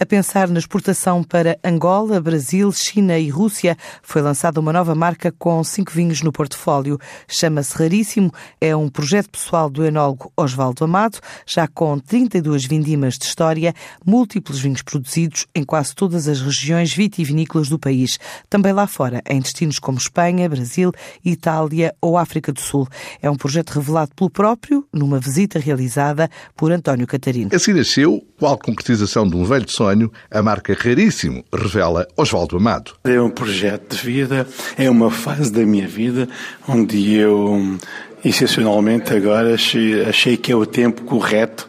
A pensar na exportação para Angola, Brasil, China e Rússia, foi lançada uma nova marca com cinco vinhos no portfólio. Chama-se Raríssimo, é um projeto pessoal do enólogo Osvaldo Amado, já com 32 vindimas de história, múltiplos vinhos produzidos em quase todas as regiões vitivinícolas do país, também lá fora, em destinos como Espanha, Brasil, Itália ou África do Sul. É um projeto revelado pelo próprio numa visita realizada por António Catarino. Assim nasceu, qual concretização de um velho sonho, a marca Raríssimo, revela Osvaldo Amado. É um projeto de vida, é uma fase da minha vida onde eu, excepcionalmente agora, achei que é o tempo correto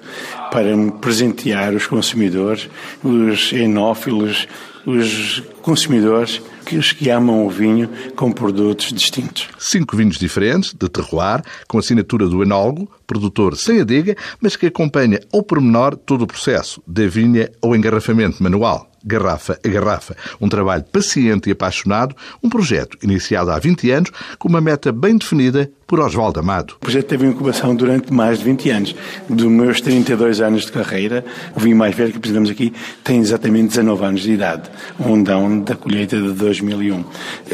para presentear os consumidores, os enófilos, os consumidores que os que amam o vinho com produtos distintos. Cinco vinhos diferentes, de terroir, com assinatura do enólogo, produtor sem adega, mas que acompanha ao pormenor todo o processo, da vinha ao engarrafamento manual garrafa a garrafa. Um trabalho paciente e apaixonado, um projeto iniciado há 20 anos, com uma meta bem definida por Oswaldo Amado. O projeto teve incubação durante mais de 20 anos. Dos meus 32 anos de carreira, o vinho mais velho que apresentamos aqui tem exatamente 19 anos de idade, um dão da colheita de 2001.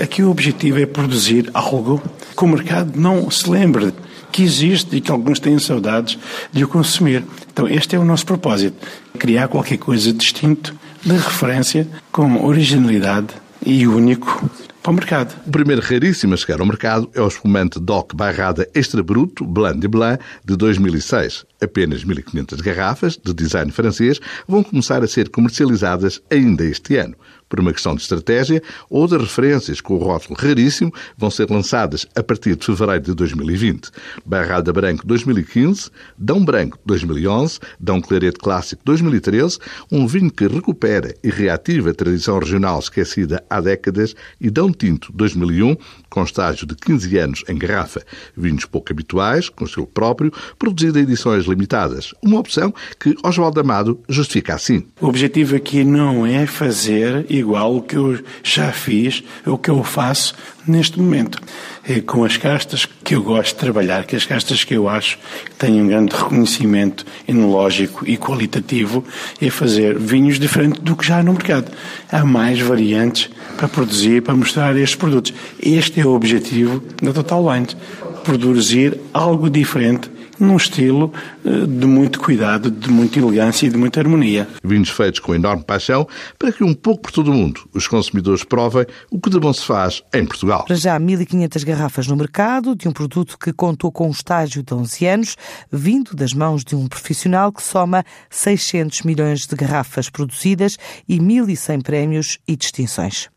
Aqui o objetivo é produzir algo que o mercado não se lembre que existe e que alguns têm saudades de o consumir. Então, este é o nosso propósito: criar qualquer coisa distinto, de referência, com originalidade e único para o mercado. O primeiro raríssimo a chegar ao mercado é o espumante DOC Barrada Extra Bruto Blanc de Blanc de 2006. Apenas 1.500 garrafas, de design francês, vão começar a ser comercializadas ainda este ano por uma questão de estratégia, outras referências com o rótulo raríssimo vão ser lançadas a partir de fevereiro de 2020. Barrada Branco 2015, Dão Branco 2011, Dão Clarete Clássico 2013, um vinho que recupera e reativa a tradição regional esquecida há décadas, e Dão Tinto 2001, com estágio de 15 anos em garrafa. Vinhos pouco habituais, com estilo próprio, produzido em edições limitadas. Uma opção que Oswaldo Amado justifica assim. O objetivo aqui não é fazer igual o que eu já fiz, o que eu faço neste momento. É com as castas que eu gosto de trabalhar, que as castas que eu acho que têm um grande reconhecimento enológico e qualitativo, é fazer vinhos diferentes do que já há no mercado. Há mais variantes para produzir, para mostrar estes produtos. Este é o objetivo da Total Wines, produzir algo diferente num estilo eh, de muito cuidado, de muita elegância e de muita harmonia. Vinhos feitos com enorme paixão para que um pouco por todo o mundo os consumidores provem o que de bom se faz em Portugal. Para já 1.500 garrafas no mercado de um produto que contou com um estágio de 11 anos, vindo das mãos de um profissional que soma 600 milhões de garrafas produzidas e 1.100 prémios e distinções.